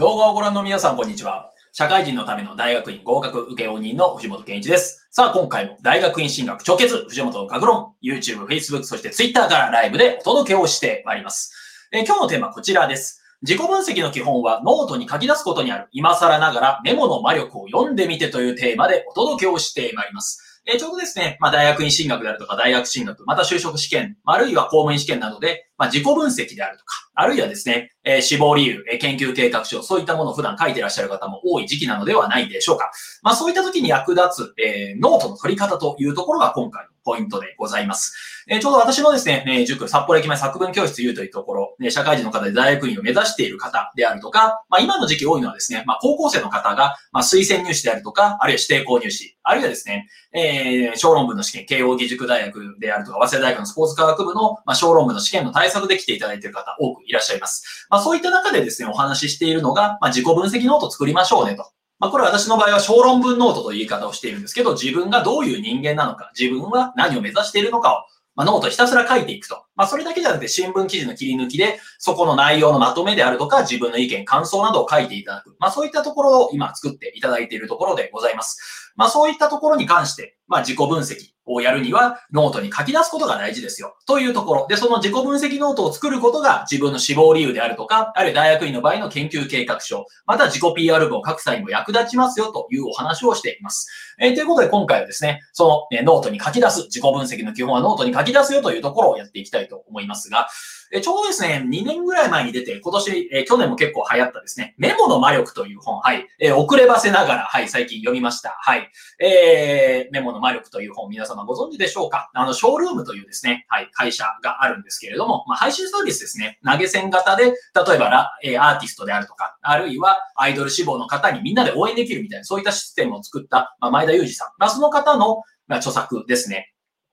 動画をご覧の皆さん、こんにちは。社会人のための大学院合格受け応人の藤本健一です。さあ、今回も大学院進学直結、藤本の学論、YouTube、Facebook、そして Twitter からライブでお届けをしてまいります。え今日のテーマはこちらです。自己分析の基本はノートに書き出すことにある。今更ながらメモの魔力を読んでみてというテーマでお届けをしてまいります。えちょうどですね、まあ大学院進学であるとか大学進学、また就職試験、あるいは公務員試験などで、まあ自己分析であるとか、あるいはですね、えー志望理由、えー研究計画書、そういったものを普段書いてらっしゃる方も多い時期なのではないでしょうか。まあそういった時に役立つ、えーノートの取り方というところが今回のポイントでございます。えちょうど私のですね、え塾、札幌駅前作文教室 U というところ、ね社会人の方で大学院を目指している方であるとか、まあ今の時期多いのはですね、まあ高校生の方が、まあ推薦入試であるとか、あるいは指定校入試、あるいはですね、えー小論文の試験、慶応義塾大学であるとか、早稲田大学のスポーツ科学部の、まあ、小論文の試験の対策で来ていただいている方多くいらっしゃいます。まあそういった中でですね、お話ししているのが、まあ自己分析ノート作りましょうねと。まあこれ私の場合は小論文ノートという言い方をしているんですけど、自分がどういう人間なのか、自分は何を目指しているのかを、まあ、ノートひたすら書いていくと。まあそれだけじゃなくて新聞記事の切り抜きで、そこの内容のまとめであるとか、自分の意見、感想などを書いていただく。まあそういったところを今作っていただいているところでございます。まあそういったところに関して、まあ自己分析をやるには、ノートに書き出すことが大事ですよ。というところ。で、その自己分析ノートを作ることが自分の志望理由であるとか、あるいは大学院の場合の研究計画書、また自己 PR 文を書く際にも役立ちますよというお話をしています。えーということで今回はですね、その、えノートに書き出す、自己分析の基本はノートに書き出すよというところをやっていきたいと思いますが、えちょうどですね、2年ぐらい前に出て、今年、え去年も結構流行ったですね、メモの魔力という本、はい、え遅ればせながら、はい、最近読みました。はい。えー、メモの魔力という本、皆様ご存知でしょうか？あの、ショールームというですね、はい、会社があるんですけれども、まあ、配信サービスですね、投げ銭型で、例えばラ、えアーティストであるとか、あるいはアイドル志望の方にみんなで応援できるみたいな、そういったシステムを作った、まあ、前田裕二さん。まあ、その方の、まあ、著作ですね。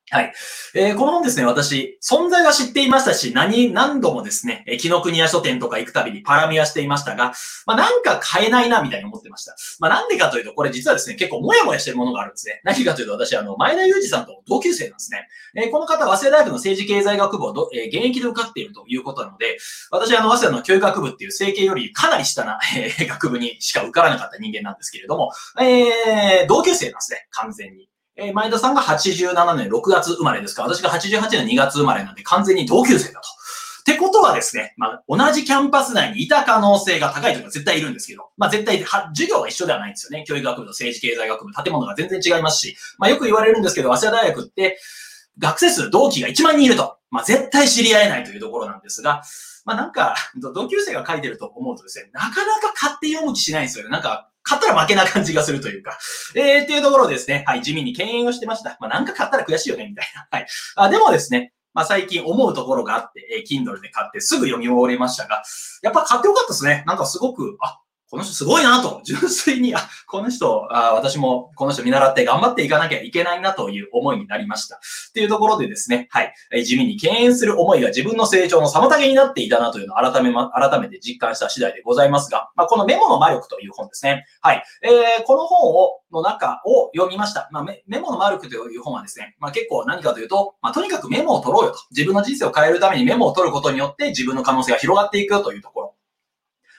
はい。えーこの本ですね、私、存在は知っていましたし、何、何度もですね、えー紀ノ国屋書店とか行くたびにパラ見はしていましたが、まあ、なんか買えないな、みたいに思ってました。まあ、なんでかというと、これ実はですね、結構もやもやしてるものがあるんですね。何かというと、私、あの、前田裕二さんと同級生なんですね。えーこの方、早稲田大学の政治経済学部をど、えー現役で受かっているということなので、私、あの、早稲田の教育学部っていう整形よりかなり下な、えー学部にしか受からなかった人間なんですけれども、えー同級生なんですね、完全に。えー前田さんが87年6月生まれですから、私が88年2月生まれなんで完全に同級生だと。ってことはですね、まあ、同じキャンパス内にいた可能性が高いというのは絶対いるんですけど、まあ、絶対は、授業は一緒ではないんですよね。教育学部と政治経済学部、建物が全然違いますし、まあ、よく言われるんですけど、早稲田大学って、学生数同期が1万人いると。まあ、絶対知り合えないというところなんですが、まあ、なんか、同級生が書いてると思うとですね、なかなか買って読む気しないんですよね。なんか、買ったら負けな感じがするというか。えー、っていうところですね、はい、地味に敬遠をしてました。まあ、なんか買ったら悔しいよね、みたいな。はい。あ、でもですね、まあ、最近思うところがあって、えー Kindle で買ってすぐ読み終わりましたが、やっぱ買ってよかったですね。なんかすごく、あ、この人すごいなと、純粋に、あ、この人、あ私もこの人見習って頑張っていかなきゃいけないなという思いになりました。っていうところでですね、はい、え地味に敬遠する思いが自分の成長の妨げになっていたなというのを改めま、改めて実感した次第でございますが、まあ、このメモの魔力という本ですね。はい。えーこの本を、の中を読みました。まあ、メメモの魔力という本はですね、まあ、結構何かというと、まあ、とにかくメモを取ろうよと。自分の人生を変えるためにメモを取ることによって自分の可能性が広がっていくよというところ。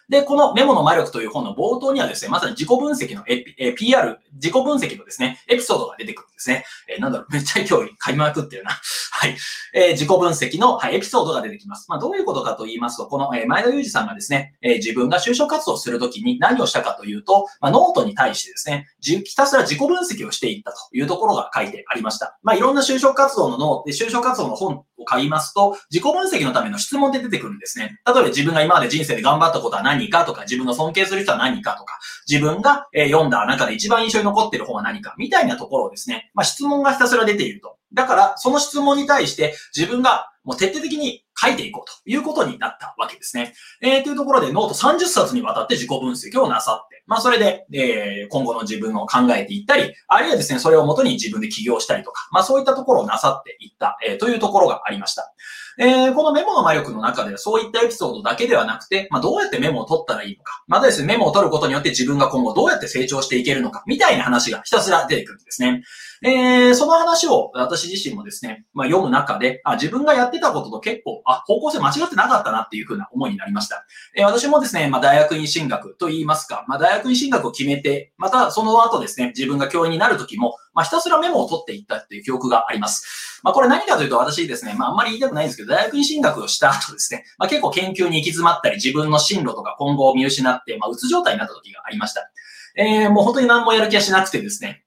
で、このメモの魔力という本の冒頭にはですね、まさに自己分析のエピ、え PR、自己分析のですね、エピソードが出てくるんですね。えーなんだろう、めっちゃ今日噛みまくってるな。はい。え自己分析の、はい、エピソードが出てきます。まあ、どういうことかと言いますと、この、え前田裕二さんがですね、え自分が就職活動するときに何をしたかというと、まあ、ノートに対してですね、じひたすら自己分析をしていったというところが書いてありました。まあ、いろんな就職活動のノー、で就職活動の本を買いますと、自己分析のための質問で出てくるんですね。例えば自分が今まで人生で頑張ったことは何何かとか、自分の尊敬する人は何かとか、自分が、読んだ中で一番印象に残ってる本は何か、みたいなところをですね、まあ、質問がひたすら出ていると。だから、その質問に対して自分がもう徹底的に書いていこうということになったわけですね。えー、というところでノート30冊にわたって自己分析をなさって、まあそれで、えー今後の自分を考えていったり、あるいはですね、それをもとに自分で起業したりとか、まあそういったところをなさっていった、えーというところがありました。えー、このメモの魔力の中ではそういったエピソードだけではなくて、まあ、どうやってメモを取ったらいいのか、またですね、メモを取ることによって自分が今後どうやって成長していけるのか、みたいな話がひたすら出てくるんですね。えー、その話を私自身もですね、まあ、読む中で、あ、自分がやってたことと結構、あ、方向性間違ってなかったなっていうふうな思いになりました。えー、私もですね、まあ、大学院進学と言いますか、まあ、大学院進学を決めて、またその後ですね、自分が教員になる時も、まあ、ひたすらメモを取っていったっていう記憶があります。まあ、これ何かというと私ですね、まあ、あんまり言いたくないんですけど、大学院進学をした後ですね、まあ、結構研究に行き詰まったり、自分の進路とか今後を見失って、まあ、うつ状態になった時がありました。えー、もう本当に何もやる気はしなくてですね、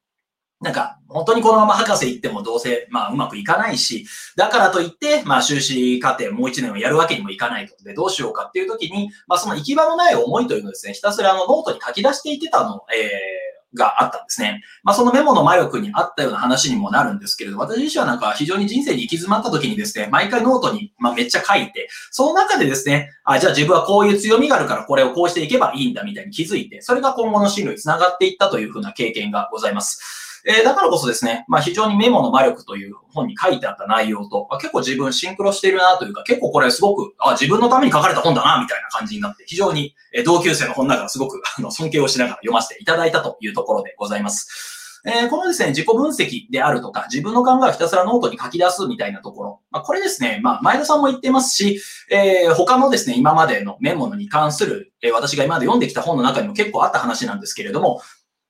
なんか、本当にこのまま博士行ってもどうせ、まあ、うまくいかないし、だからといって、まあ、修士課程もう一年をやるわけにもいかないと。で、どうしようかっていう時に、まあ、その行き場のない思いというのをですね、ひたすらあの、ノートに書き出していってたの、えー、があったんですね。まあ、そのメモの魔力にあったような話にもなるんですけれど、私自身はなんか非常に人生に行き詰まった時にですね、毎回ノートに、ま、めっちゃ書いて、その中でですね、あ、じゃあ自分はこういう強みがあるからこれをこうしていけばいいんだみたいに気づいて、それが今後の進路につながっていったというふうな経験がございます。えー、だからこそですね、まあ非常にメモの魔力という本に書いてあった内容と、まあ、結構自分シンクロしているなというか、結構これすごく、あ、自分のために書かれた本だな、みたいな感じになって、非常に、え同級生の本ながらすごく、あの、尊敬をしながら読ませていただいたというところでございます。えー、このですね、自己分析であるとか、自分の考えをひたすらノートに書き出すみたいなところ。まあ、これですね、まあ、前田さんも言ってますし、えー、他のですね、今までのメモに関する、えー、私が今まで読んできた本の中にも結構あった話なんですけれども、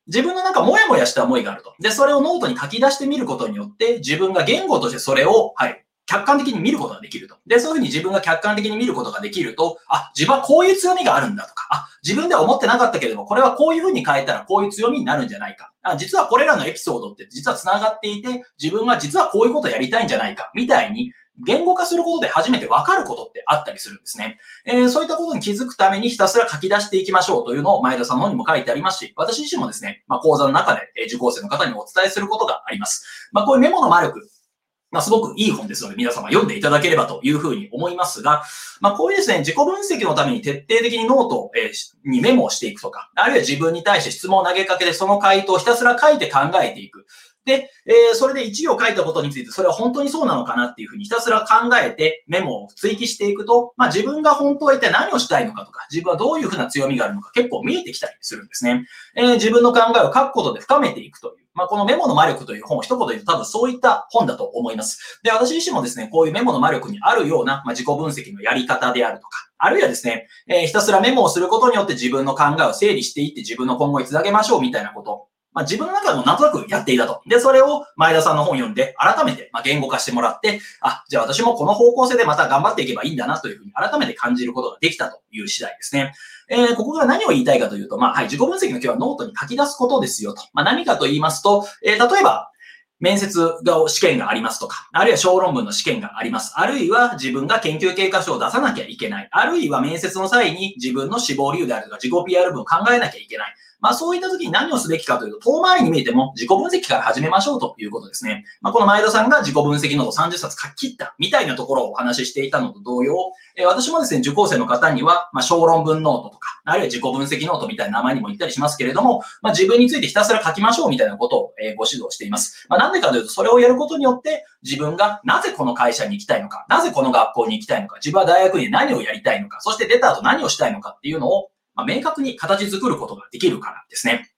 自分のなんかモヤモヤした思いがあると。で、それをノートに書き出してみることによって、自分が言語としてそれを、はい、客観的に見ることができると。で、そういうふうに自分が客観的に見ることができると、あ、自分はこういう強みがあるんだとか、あ、自分では思ってなかったけれども、これはこういうふうに変えたらこういう強みになるんじゃないか。あ実はこれらのエピソードって実は繋がっていて、自分は実はこういうことをやりたいんじゃないか、みたいに、言語化することで初めて分かることってあったりするんですね。えー、そういったことに気づくためにひたすら書き出していきましょうというのを前田さんの方にも書いてありますし、私自身もですね、まあ、講座の中で受講生の方にお伝えすることがあります。まあ、こういうメモの魔力、まあ、すごくいい本ですので、皆様読んでいただければというふうに思いますが、まあ、こういうですね、自己分析のために徹底的にノートえにメモをしていくとか、あるいは自分に対して質問を投げかけて、その回答をひたすら書いて考えていく。で、えー、それで1行書いたことについて、それは本当にそうなのかなっていうふうにひたすら考えてメモを追記していくと、まあ自分が本当は一体何をしたいのかとか、自分はどういうふうな強みがあるのか結構見えてきたりするんですね。えー、自分の考えを書くことで深めていくという。まあこのメモの魔力という本を一言言うと多分そういった本だと思います。で、私自身もですね、こういうメモの魔力にあるような、まあ、自己分析のやり方であるとか、あるいはですね、えー、ひたすらメモをすることによって自分の考えを整理していって自分の今後につなげましょうみたいなこと。まあ、自分の中でもなんとなくやっていたと。で、それを前田さんの本読んで、改めて、ま言語化してもらって、あ、じゃあ私もこの方向性でまた頑張っていけばいいんだなというふうに改めて感じることができたという次第ですね。えー、ここから何を言いたいかというと、まあ、はい、自己分析の今日はノートに書き出すことですよと。まあ、何かと言いますと、えー、例えば、面接が、試験がありますとか、あるいは小論文の試験があります。あるいは自分が研究経過書を出さなきゃいけない。あるいは面接の際に自分の志望理由であるとか自己 PR 文を考えなきゃいけない。まあそういった時に何をすべきかというと、遠回りに見えても自己分析から始めましょうということですね。まあこの前田さんが自己分析ノート30冊書き切ったみたいなところをお話ししていたのと同様、えー、私もですね、受講生の方には、まあ小論文ノートとか、あるいは自己分析ノートみたいな名前にも言ったりしますけれども、まあ自分についてひたすら書きましょうみたいなことを、えー、ご指導しています。まあなんでかというと、それをやることによって自分がなぜこの会社に行きたいのか、なぜこの学校に行きたいのか、自分は大学院で何をやりたいのか、そして出た後何をしたいのかっていうのを、まあ、明確に形作ることができるからですね。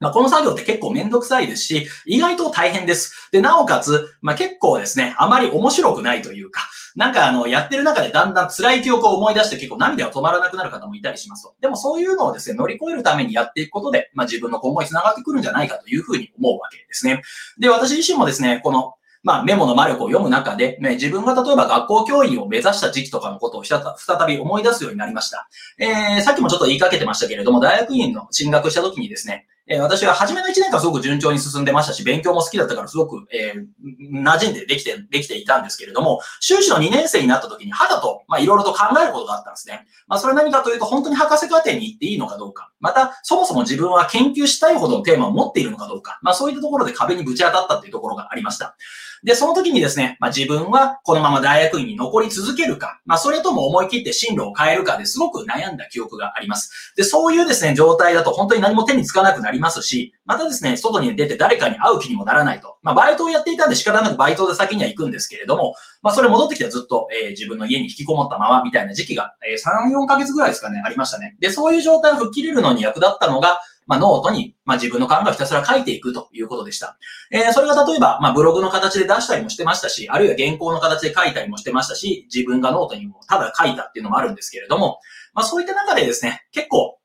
まあ、この作業って結構めんどくさいですし、意外と大変です。で、なおかつ、まあ、結構ですね、あまり面白くないというか、なんかあの、やってる中でだんだん辛い記憶を思い出して結構涙が止まらなくなる方もいたりしますと。でもそういうのをですね、乗り越えるためにやっていくことで、まあ、自分の今後につながってくるんじゃないかというふうに思うわけですね。で、私自身もですね、このまあ、メモの魔力を読む中で、ね、自分が例えば学校教員を目指した時期とかのことを再び思い出すようになりました。えー、さっきもちょっと言いかけてましたけれども、大学院の進学した時にですね、え、私は初めの1年間すごく順調に進んでましたし、勉強も好きだったからすごく、えー、馴染んでできて、できていたんですけれども、修士の2年生になった時に肌と、まあ、いろいろと考えることがあったんですね。まあ、それ何かというと、本当に博士課程に行っていいのかどうか。また、そもそも自分は研究したいほどのテーマを持っているのかどうか。まあ、そういったところで壁にぶち当たったっていうところがありました。で、その時にですね、まあ自分はこのまま大学院に残り続けるか、まあそれとも思い切って進路を変えるかですごく悩んだ記憶があります。で、そういうですね、状態だと本当に何も手につかなくなりますし、またですね、外に出て誰かに会う気にもならないと。まあバイトをやっていたんで仕方なくバイトで先には行くんですけれども、まあそれ戻ってきてずっと、えー、自分の家に引きこもったままみたいな時期が、えー、3、4ヶ月ぐらいですかね、ありましたね。で、そういう状態を吹っ切れるのに役立ったのが、まあ、ノートに、まあ、自分の考えをひたすら書いていくということでした。えー、それが例えば、まあ、ブログの形で出したりもしてましたし、あるいは原稿の形で書いたりもしてましたし、自分がノートにもただ書いたっていうのもあるんですけれども、まあ、そういった中でですね、結構、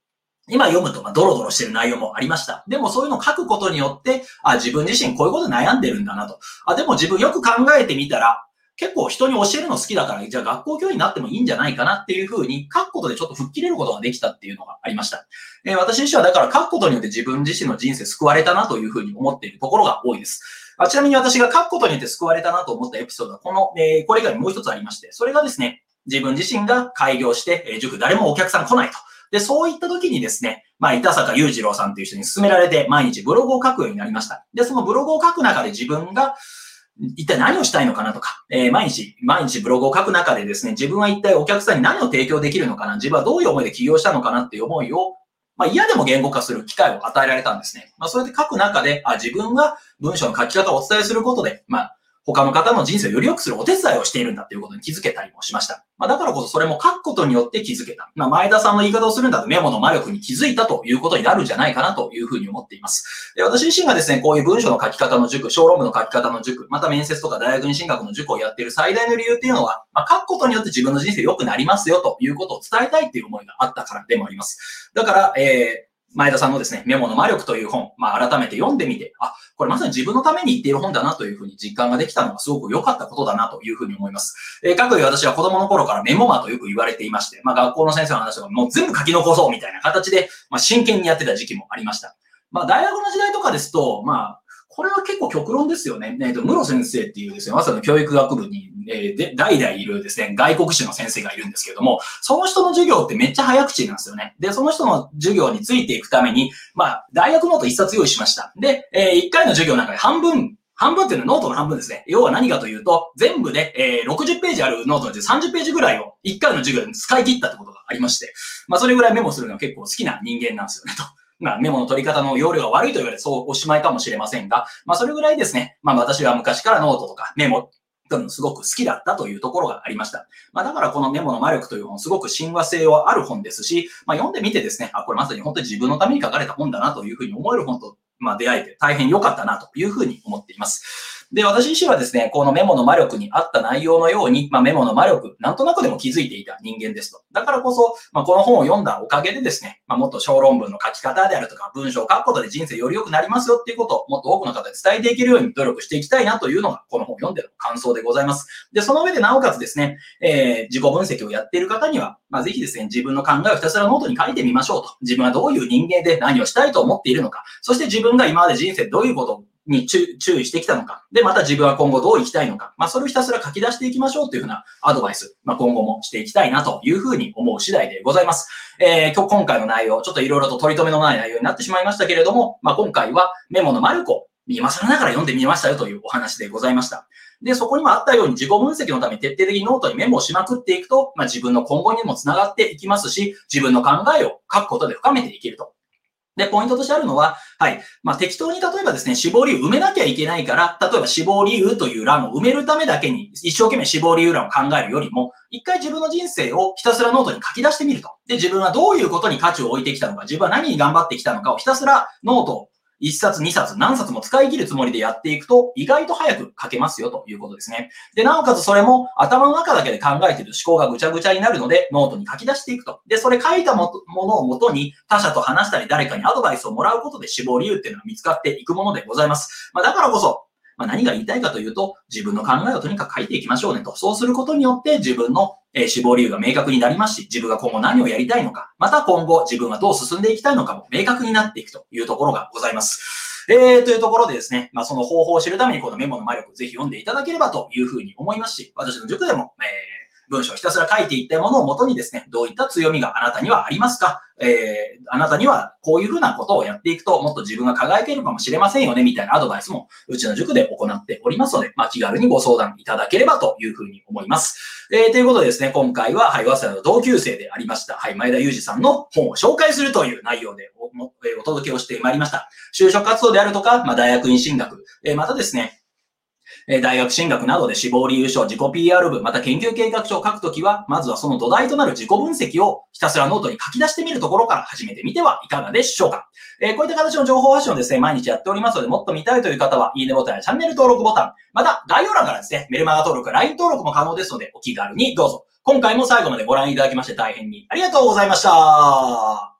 今読むと、まあ、ドロドロしてる内容もありました。でもそういうのを書くことによって、あ、自分自身こういうこと悩んでるんだなと。あ、でも自分よく考えてみたら、結構人に教えるの好きだから、じゃあ学校教員になってもいいんじゃないかなっていうふうに書くことでちょっと吹っ切れることができたっていうのがありました。えー、私自身はだから書くことによって自分自身の人生救われたなというふうに思っているところが多いです。あちなみに私が書くことによって救われたなと思ったエピソードはこの、えー、これ以外にもう一つありまして、それがですね、自分自身が開業して、えー、塾誰もお客さん来ないと。で、そういった時にですね、まあ、板坂裕次郎さんという人に勧められて毎日ブログを書くようになりました。で、そのブログを書く中で自分が、一体何をしたいのかなとか、えー、毎日、毎日ブログを書く中でですね、自分は一体お客さんに何を提供できるのかな、自分はどういう思いで起業したのかなっていう思いを、まあ嫌でも言語化する機会を与えられたんですね。まあそれで書く中で、あ、自分は文章の書き方をお伝えすることで、まあ他の方の人生をより良くするお手伝いをしているんだということに気づけたりもしました。まあ、だからこそそれも書くことによって気づけた。まあ、前田さんの言い方をするんだとメモの魔力に気づいたということになるんじゃないかなというふうに思っています。で私自身がですね、こういう文章の書き方の塾、小論文の書き方の塾、また面接とか大学に進学の塾をやっている最大の理由っていうのは、まあ、書くことによって自分の人生良くなりますよということを伝えたいっていう思いがあったからでもあります。だから、えー前田さんのですね、メモの魔力という本、まあ改めて読んでみて、あ、これまさに自分のために言っている本だなというふうに実感ができたのがすごく良かったことだなというふうに思います。えー、各位私は子供の頃からメモ魔とよく言われていまして、まあ学校の先生の話とかもう全部書き残そうみたいな形で、まあ真剣にやってた時期もありました。まあ大学の時代とかですと、まあこれは結構極論ですよね。えっ、ー、と、室先生っていうですね、まさに教育学部に、えー、で、代々いるですね、外国種の先生がいるんですけども、その人の授業ってめっちゃ早口なんですよね。で、その人の授業についていくために、まあ、大学ノート一冊用意しました。で、えー、1回の授業の中で半分、半分っていうのはノートの半分ですね。要は何かというと、全部で、えー、60ページあるノートの30ページぐらいを1回の授業で使い切ったってことがありまして、まあそれぐらいメモするのは結構好きな人間なんですよね、と。まあ、メモの取り方の要領が悪いと言われてそうおしまいかもしれませんが、まあ、それぐらいですね、まあ、私は昔からノートとかメモ、すごく好きだったというところがありました。まあ、だからこのメモの魔力という本、すごく親和性はある本ですし、まあ、読んでみてですね、あ、これまさに本当に自分のために書かれた本だなというふうに思える本と、まあ、出会えて大変良かったなというふうに思っています。で、私自身はですね、このメモの魔力にあった内容のように、まあ、メモの魔力、なんとなくでも気づいていた人間ですと。だからこそ、まあ、この本を読んだおかげでですね、まあ、もっと小論文の書き方であるとか、文章を書くことで人生より良くなりますよっていうことを、もっと多くの方に伝えていけるように努力していきたいなというのが、この本を読んでの感想でございます。で、その上でなおかつですね、えー、自己分析をやっている方には、まあ、ぜひですね、自分の考えをひたすらノートに書いてみましょうと。自分はどういう人間で何をしたいと思っているのか。そして自分が今まで人生どういうことをに注意してきたのか。で、また自分は今後どう生きたいのか。まあ、それをひたすら書き出していきましょうというふうなアドバイス、まあ、今後もしていきたいなというふうに思う次第でございます。えー、今日、今回の内容、ちょっといろいろと取り留めのない内容になってしまいましたけれども、まあ、今回はメモのマルコ、今更ながら読んでみましたよというお話でございました。で、そこにもあったように自己分析のために徹底的にノートにメモをしまくっていくと、まあ、自分の今後にもつながっていきますし、自分の考えを書くことで深めていけるとで、ポイントとしてあるのは、はい。まあ、適当に例えばですね、死亡理由埋めなきゃいけないから、例えば死亡理由という欄を埋めるためだけに、一生懸命死亡理由欄を考えるよりも、一回自分の人生をひたすらノートに書き出してみると。で、自分はどういうことに価値を置いてきたのか、自分は何に頑張ってきたのかをひたすらノート一冊二冊何冊も使い切るつもりでやっていくと意外と早く書けますよということですね。で、なおかつそれも頭の中だけで考えている思考がぐちゃぐちゃになるのでノートに書き出していくと。で、それ書いたものをもとに他者と話したり誰かにアドバイスをもらうことで死亡理由っていうのが見つかっていくものでございます。まあ、だからこそまあ、何が言いたいかというと、自分の考えをとにかく書いていきましょうねと。そうすることによって自分の、え志望理由が明確になりますし、自分が今後何をやりたいのか、また今後自分はどう進んでいきたいのかも明確になっていくというところがございます。えー、というところでですね、まあ、その方法を知るためにこのメモの魔力をぜひ読んでいただければというふうに思いますし、私の塾でも、えー文章をひたすら書いていったものをもとにですね、どういった強みがあなたにはありますか？えー、あなたにはこういうふうなことをやっていくと、もっと自分が輝けるかもしれませんよね、みたいなアドバイスも、うちの塾で行っておりますので、まあ、気軽にご相談いただければというふうに思います。えー、ということでですね、今回は、はい、早稲田の同級生でありました、はい、前田裕二さんの本を紹介するという内容でおお届けをしてまいりました。就職活動であるとか、まあ、大学院進学、えー、またですね、え大学進学などで志望理由書、自己 PR 部、また研究計画書を書くときは、まずはその土台となる自己分析をひたすらノートに書き出してみるところから始めてみてはいかがでしょうか。えー、こういった形の情報発信をですね、毎日やっておりますので、もっと見たいという方は、いいねボタンやチャンネル登録ボタン、また概要欄からですね、メルマガ登録、LINE 登録も可能ですので、お気軽にどうぞ。今回も最後までご覧いただきまして大変にありがとうございました。